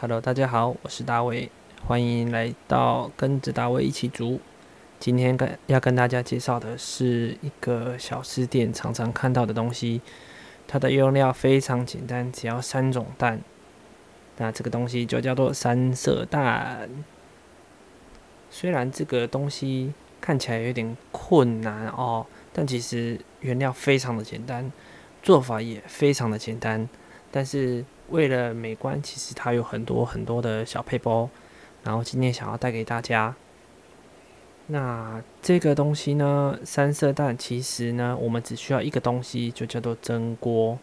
Hello，大家好，我是大卫，欢迎来到跟着大卫一起煮。今天跟要跟大家介绍的是一个小吃店常常看到的东西，它的用料非常简单，只要三种蛋。那这个东西就叫做三色蛋。虽然这个东西看起来有点困难哦，但其实原料非常的简单，做法也非常的简单，但是。为了美观，其实它有很多很多的小配包，然后今天想要带给大家。那这个东西呢，三色蛋，其实呢，我们只需要一个东西，就叫做蒸锅。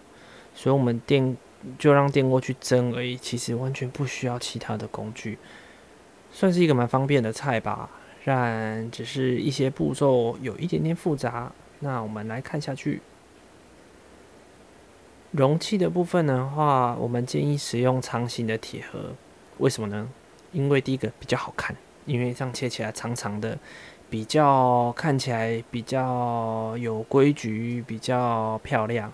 所以，我们电就让电锅去蒸而已，其实完全不需要其他的工具，算是一个蛮方便的菜吧。但只是一些步骤有一点点复杂。那我们来看下去。容器的部分的话，我们建议使用长形的铁盒。为什么呢？因为第一个比较好看，因为这样切起来长长的，比较看起来比较有规矩，比较漂亮。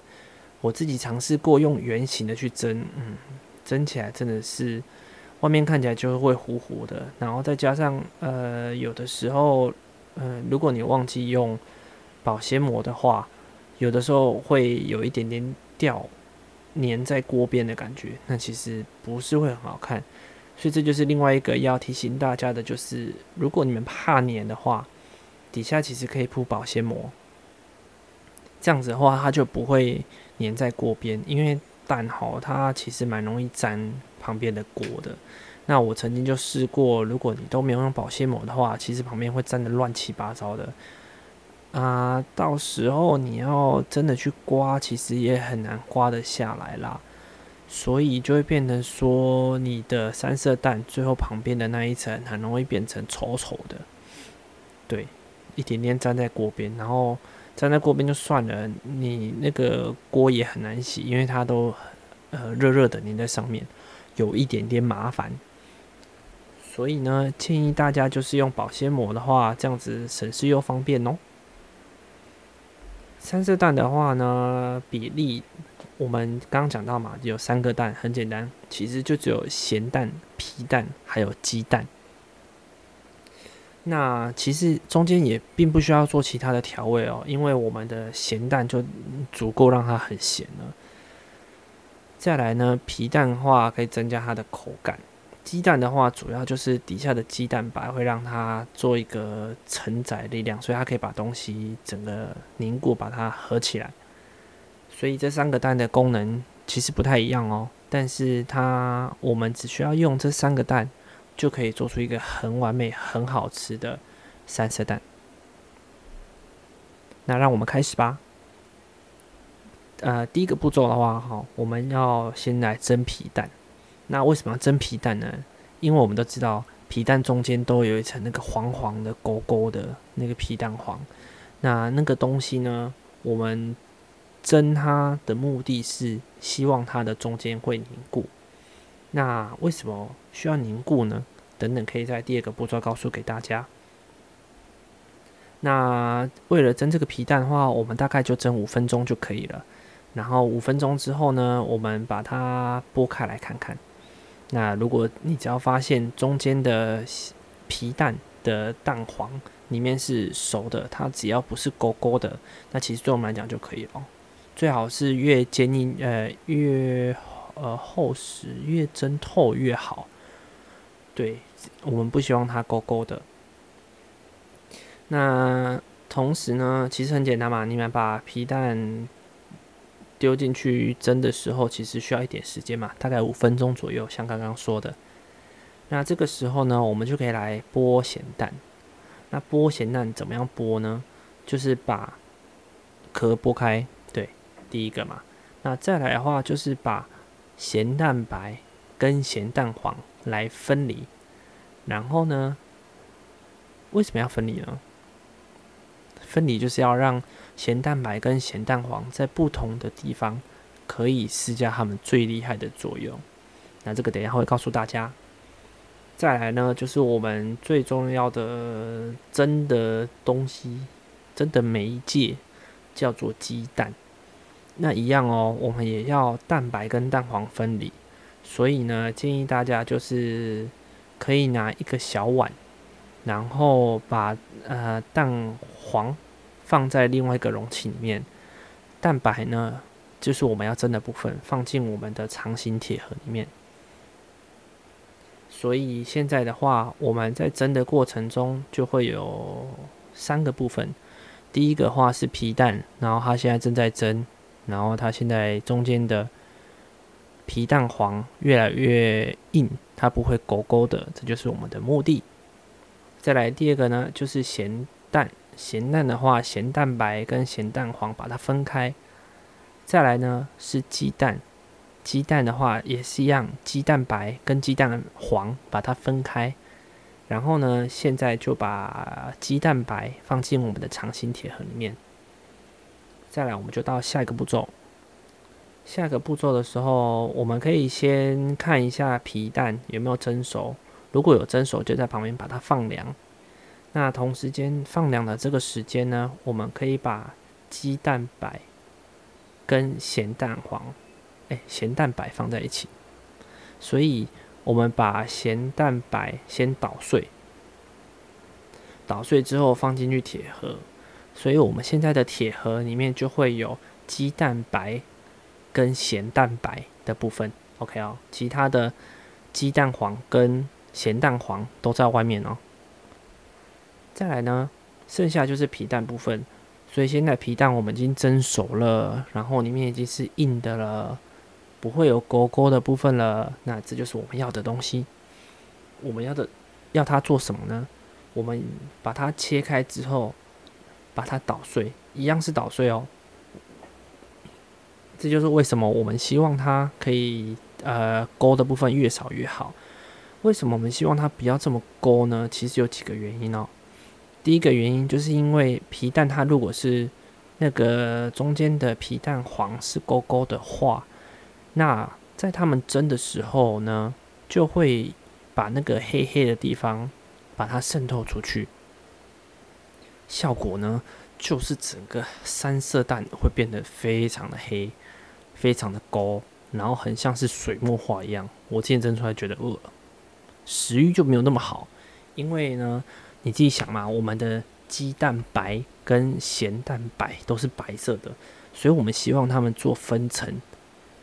我自己尝试过用圆形的去蒸，嗯，蒸起来真的是外面看起来就会糊糊的。然后再加上呃，有的时候，嗯，如果你忘记用保鲜膜的话，有的时候会有一点点。掉粘在锅边的感觉，那其实不是会很好看，所以这就是另外一个要提醒大家的，就是如果你们怕粘的话，底下其实可以铺保鲜膜，这样子的话它就不会粘在锅边，因为蛋好它其实蛮容易粘旁边的锅的。那我曾经就试过，如果你都没有用保鲜膜的话，其实旁边会粘的乱七八糟的。啊，到时候你要真的去刮，其实也很难刮得下来啦。所以就会变成说，你的三色蛋最后旁边的那一层很容易变成丑丑的。对，一点点粘在锅边，然后粘在锅边就算了，你那个锅也很难洗，因为它都呃热热的粘在上面，有一点点麻烦。所以呢，建议大家就是用保鲜膜的话，这样子省事又方便哦。三色蛋的话呢，比例我们刚刚讲到嘛，有三个蛋，很简单，其实就只有咸蛋、皮蛋还有鸡蛋。那其实中间也并不需要做其他的调味哦，因为我们的咸蛋就足够让它很咸了。再来呢，皮蛋的话可以增加它的口感。鸡蛋的话，主要就是底下的鸡蛋白会让它做一个承载力量，所以它可以把东西整个凝固，把它合起来。所以这三个蛋的功能其实不太一样哦，但是它我们只需要用这三个蛋，就可以做出一个很完美、很好吃的三色蛋。那让我们开始吧。呃，第一个步骤的话，哈，我们要先来蒸皮蛋。那为什么要蒸皮蛋呢？因为我们都知道皮蛋中间都有一层那个黄黄的勾勾的那个皮蛋黄，那那个东西呢，我们蒸它的目的是希望它的中间会凝固。那为什么需要凝固呢？等等，可以在第二个步骤告诉给大家。那为了蒸这个皮蛋的话，我们大概就蒸五分钟就可以了。然后五分钟之后呢，我们把它剥开来看看。那如果你只要发现中间的皮蛋的蛋黄里面是熟的，它只要不是勾勾的，那其实对我们来讲就可以了。最好是越坚硬呃越呃厚实越蒸透越好。对我们不希望它勾勾的。那同时呢，其实很简单嘛，你们把皮蛋。丢进去蒸的时候，其实需要一点时间嘛，大概五分钟左右，像刚刚说的。那这个时候呢，我们就可以来剥咸蛋。那剥咸蛋怎么样剥呢？就是把壳剥开，对，第一个嘛。那再来的话，就是把咸蛋白跟咸蛋黄来分离。然后呢，为什么要分离呢？分离就是要让咸蛋白跟咸蛋黄在不同的地方可以施加它们最厉害的作用。那这个等一下会告诉大家。再来呢，就是我们最重要的蒸的东西，蒸的媒介叫做鸡蛋。那一样哦，我们也要蛋白跟蛋黄分离。所以呢，建议大家就是可以拿一个小碗，然后把呃蛋黄放在另外一个容器里面，蛋白呢就是我们要蒸的部分，放进我们的长形铁盒里面。所以现在的话，我们在蒸的过程中就会有三个部分。第一个话是皮蛋，然后它现在正在蒸，然后它现在中间的皮蛋黄越来越硬，它不会勾勾的，这就是我们的目的。再来第二个呢，就是咸蛋，咸蛋的话，咸蛋白跟咸蛋黄把它分开。再来呢是鸡蛋。鸡蛋的话也是一样，鸡蛋白跟鸡蛋黄把它分开，然后呢，现在就把鸡蛋白放进我们的长形铁盒里面。再来，我们就到下一个步骤。下一个步骤的时候，我们可以先看一下皮蛋有没有蒸熟，如果有蒸熟，就在旁边把它放凉。那同时间放凉的这个时间呢，我们可以把鸡蛋白跟咸蛋黄。哎，咸蛋白放在一起，所以我们把咸蛋白先捣碎，捣碎之后放进去铁盒，所以我们现在的铁盒里面就会有鸡蛋白跟咸蛋白的部分。OK 哦，其他的鸡蛋黄跟咸蛋黄都在外面哦。再来呢，剩下就是皮蛋部分，所以现在皮蛋我们已经蒸熟了，然后里面已经是硬的了。不会有勾勾的部分了，那这就是我们要的东西。我们要的要它做什么呢？我们把它切开之后，把它捣碎，一样是捣碎哦。这就是为什么我们希望它可以呃勾的部分越少越好。为什么我们希望它不要这么勾呢？其实有几个原因哦。第一个原因就是因为皮蛋它如果是那个中间的皮蛋黄是勾勾的话。那在他们蒸的时候呢，就会把那个黑黑的地方把它渗透出去，效果呢就是整个三色蛋会变得非常的黑，非常的高，然后很像是水墨画一样。我之前蒸出来觉得饿了，食欲就没有那么好，因为呢你自己想嘛，我们的鸡蛋白跟咸蛋白都是白色的，所以我们希望它们做分层。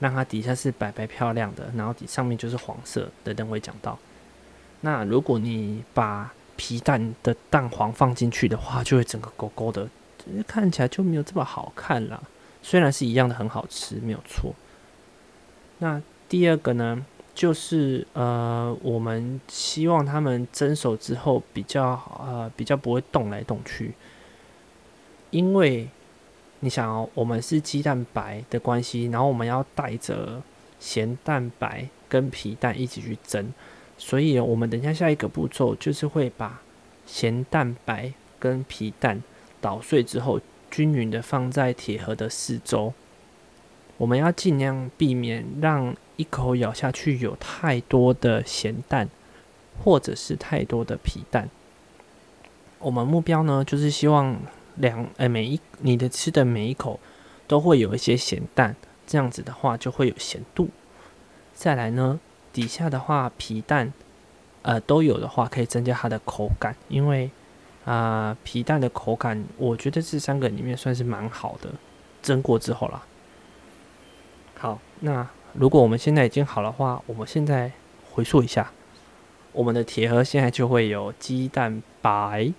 让它底下是白白漂亮的，然后底上面就是黄色的。等会讲到，那如果你把皮蛋的蛋黄放进去的话，就会整个勾勾的，看起来就没有这么好看了。虽然是一样的很好吃，没有错。那第二个呢，就是呃，我们希望他们蒸熟之后比较呃比较不会动来动去，因为。你想哦，我们是鸡蛋白的关系，然后我们要带着咸蛋白跟皮蛋一起去蒸，所以我们等下下一个步骤就是会把咸蛋白跟皮蛋捣碎之后，均匀的放在铁盒的四周。我们要尽量避免让一口咬下去有太多的咸蛋，或者是太多的皮蛋。我们目标呢，就是希望。两哎，每一你的吃的每一口都会有一些咸蛋，这样子的话就会有咸度。再来呢，底下的话皮蛋呃都有的话，可以增加它的口感，因为啊皮蛋的口感，我觉得这三个里面算是蛮好的。蒸过之后啦，好，那如果我们现在已经好的话，我们现在回溯一下，我们的铁盒现在就会有鸡蛋白。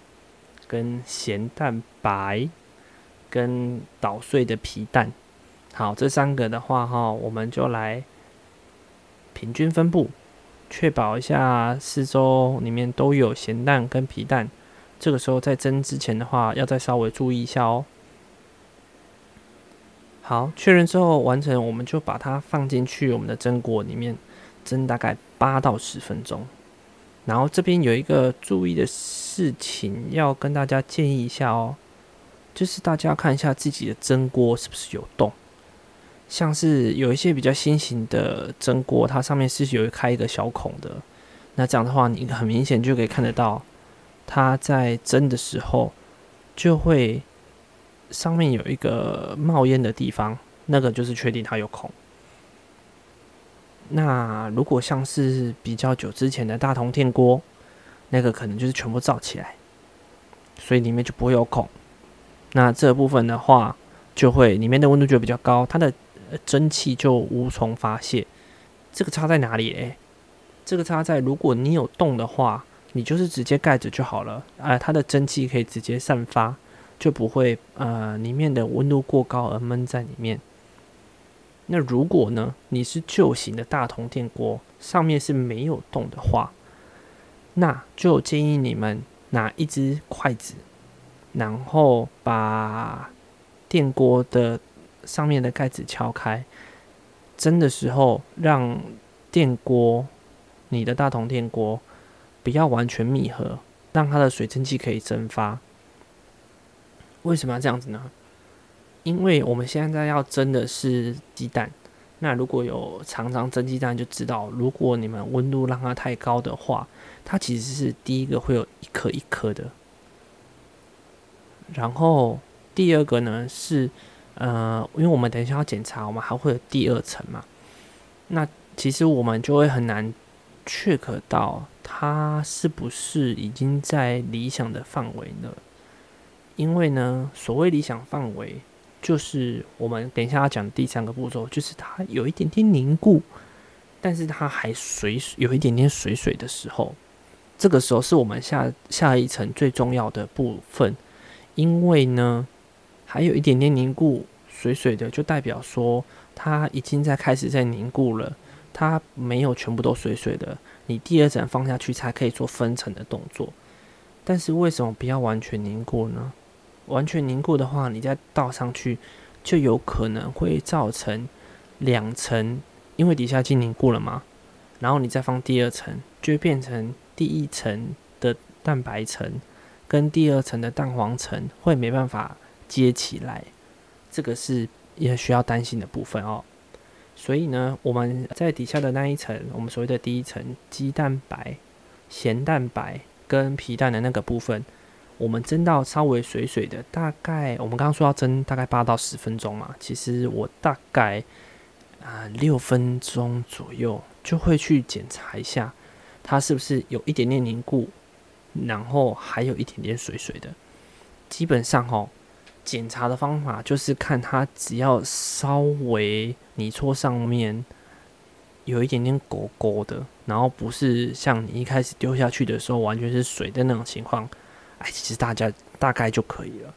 跟咸蛋白，跟捣碎的皮蛋，好，这三个的话哈，我们就来平均分布，确保一下四周里面都有咸蛋跟皮蛋。这个时候在蒸之前的话，要再稍微注意一下哦。好，确认之后完成，我们就把它放进去我们的蒸锅里面蒸大概八到十分钟。然后这边有一个注意的事情要跟大家建议一下哦，就是大家看一下自己的蒸锅是不是有洞，像是有一些比较新型的蒸锅，它上面是有开一个小孔的，那这样的话你很明显就可以看得到，它在蒸的时候就会上面有一个冒烟的地方，那个就是确定它有孔。那如果像是比较久之前的大铜电锅，那个可能就是全部罩起来，所以里面就不会有孔。那这部分的话，就会里面的温度就比较高，它的蒸汽就无从发泄。这个差在哪里？诶，这个差在如果你有洞的话，你就是直接盖着就好了，啊，它的蒸汽可以直接散发，就不会呃里面的温度过高而闷在里面。那如果呢，你是旧型的大铜电锅，上面是没有洞的话，那就建议你们拿一只筷子，然后把电锅的上面的盖子敲开，蒸的时候让电锅，你的大铜电锅不要完全密合，让它的水蒸气可以蒸发。为什么要这样子呢？因为我们现在要蒸的是鸡蛋，那如果有常常蒸鸡蛋，就知道如果你们温度让它太高的话，它其实是第一个会有一颗一颗的。然后第二个呢是，呃，因为我们等一下要检查，我们还会有第二层嘛，那其实我们就会很难 check 到它是不是已经在理想的范围了，因为呢，所谓理想范围。就是我们等一下要讲第三个步骤，就是它有一点点凝固，但是它还水有一点点水水的时候，这个时候是我们下下一层最重要的部分，因为呢还有一点点凝固水水的，就代表说它已经在开始在凝固了，它没有全部都水水的，你第二层放下去才可以做分层的动作。但是为什么不要完全凝固呢？完全凝固的话，你再倒上去，就有可能会造成两层，因为底下已经凝固了嘛。然后你再放第二层，就会变成第一层的蛋白层跟第二层的蛋黄层会没办法接起来，这个是也需要担心的部分哦。所以呢，我们在底下的那一层，我们所谓的第一层鸡蛋白、咸蛋白跟皮蛋的那个部分。我们蒸到稍微水水的，大概我们刚刚说要蒸大概八到十分钟嘛，其实我大概啊六分钟左右就会去检查一下，它是不是有一点点凝固，然后还有一点点水水的。基本上哦，检查的方法就是看它只要稍微泥搓上面有一点点勾勾的，然后不是像你一开始丢下去的时候完全是水的那种情况。哎，其实大家大概就可以了。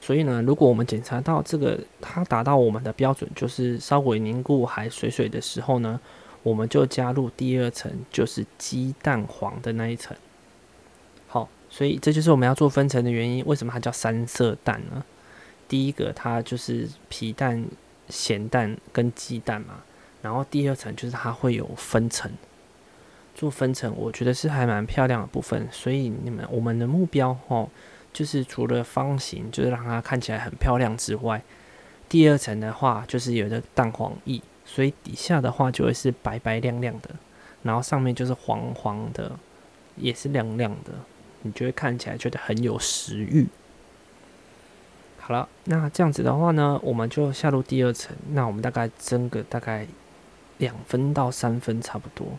所以呢，如果我们检查到这个它达到我们的标准，就是稍微凝固还水水的时候呢，我们就加入第二层，就是鸡蛋黄的那一层。好，所以这就是我们要做分层的原因。为什么它叫三色蛋呢？第一个它就是皮蛋、咸蛋跟鸡蛋嘛，然后第二层就是它会有分层。做分层，我觉得是还蛮漂亮的部分，所以你们我们的目标哦，就是除了方形，就是让它看起来很漂亮之外，第二层的话就是有的蛋黄液，所以底下的话就会是白白亮亮的，然后上面就是黄黄的，也是亮亮的，你就会看起来觉得很有食欲。好了，那这样子的话呢，我们就下入第二层，那我们大概蒸个大概两分到三分差不多。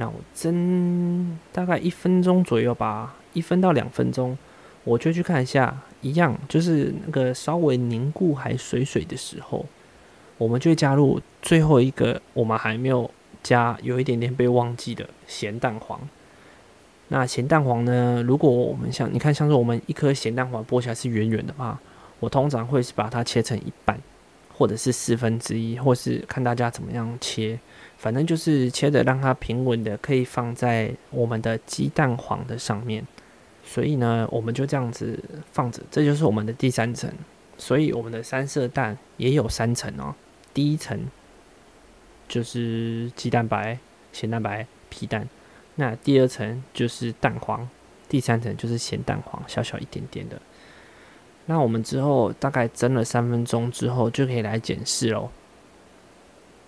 那我蒸大概一分钟左右吧，一分到两分钟，我就去看一下，一样就是那个稍微凝固还水水的时候，我们就加入最后一个我们还没有加，有一点点被忘记的咸蛋黄。那咸蛋黄呢？如果我们像你看，像是我们一颗咸蛋黄剥起来是圆圆的话，我通常会是把它切成一半，或者是四分之一，或是看大家怎么样切。反正就是切的让它平稳的，可以放在我们的鸡蛋黄的上面。所以呢，我们就这样子放着，这就是我们的第三层。所以我们的三色蛋也有三层哦。第一层就是鸡蛋白、咸蛋白、皮蛋。那第二层就是蛋黄，第三层就是咸蛋黄，小小一点点的。那我们之后大概蒸了三分钟之后，就可以来检视喽。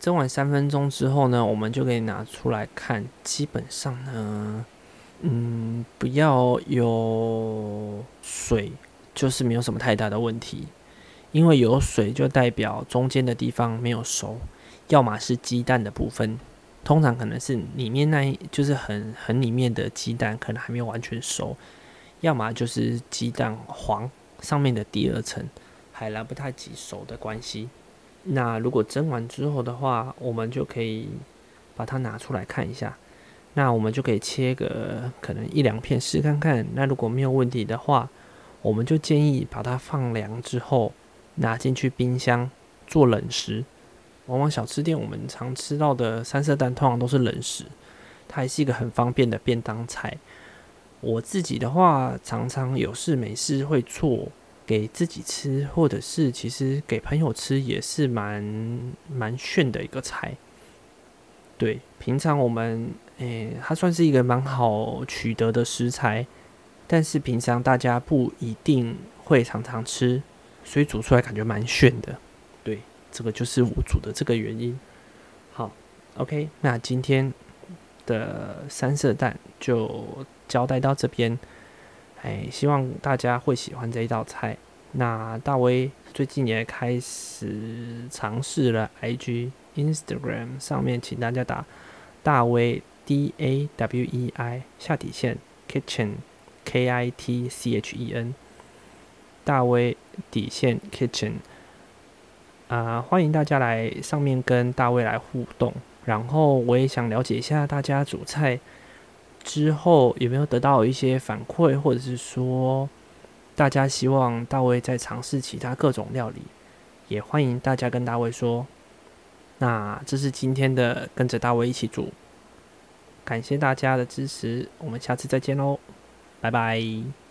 蒸完三分钟之后呢，我们就可以拿出来看。基本上呢，嗯，不要有水，就是没有什么太大的问题。因为有水就代表中间的地方没有熟，要么是鸡蛋的部分，通常可能是里面那一就是很很里面的鸡蛋可能还没有完全熟，要么就是鸡蛋黄上面的第二层还来不太及熟的关系。那如果蒸完之后的话，我们就可以把它拿出来看一下。那我们就可以切个可能一两片试看看。那如果没有问题的话，我们就建议把它放凉之后拿进去冰箱做冷食。往往小吃店我们常吃到的三色蛋通常都是冷食，它还是一个很方便的便当菜。我自己的话，常常有事没事会做给自己吃，或者是其实给朋友吃也是蛮蛮炫的一个菜。对，平常我们诶，它算是一个蛮好取得的食材，但是平常大家不一定会常常吃，所以煮出来感觉蛮炫的。对。这个就是我煮的这个原因。好，OK，那今天的三色蛋就交代到这边。哎，希望大家会喜欢这一道菜。那大威最近也开始尝试了 IG、Instagram 上面，请大家打大威 D A W E I 下底线 Kitchen K I T C H E N 大威底线 Kitchen。啊，欢迎大家来上面跟大威来互动，然后我也想了解一下大家煮菜之后有没有得到一些反馈，或者是说大家希望大卫再尝试其他各种料理，也欢迎大家跟大卫说。那这是今天的跟着大卫一起煮，感谢大家的支持，我们下次再见喽，拜拜。